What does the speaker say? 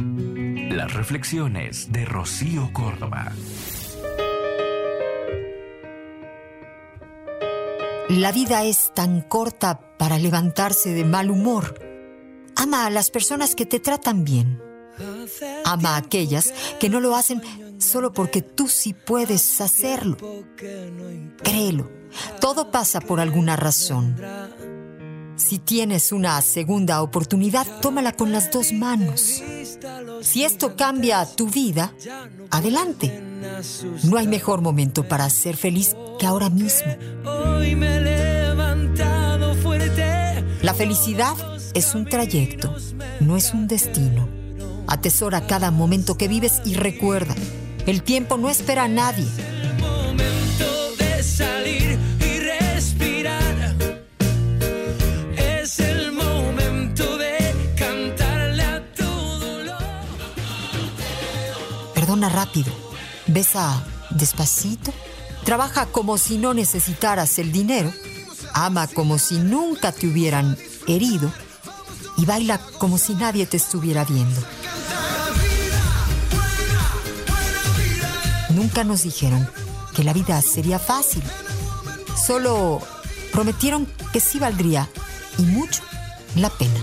Las reflexiones de Rocío Córdoba. La vida es tan corta para levantarse de mal humor. Ama a las personas que te tratan bien. Ama a aquellas que no lo hacen solo porque tú sí puedes hacerlo. Créelo, todo pasa por alguna razón. Si tienes una segunda oportunidad, tómala con las dos manos. Si esto cambia tu vida, adelante. No hay mejor momento para ser feliz que ahora mismo. La felicidad es un trayecto, no es un destino. Atesora cada momento que vives y recuerda, el tiempo no espera a nadie. Perdona rápido, besa despacito, trabaja como si no necesitaras el dinero, ama como si nunca te hubieran herido y baila como si nadie te estuviera viendo. Nunca nos dijeron que la vida sería fácil. Solo prometieron que sí valdría y mucho la pena.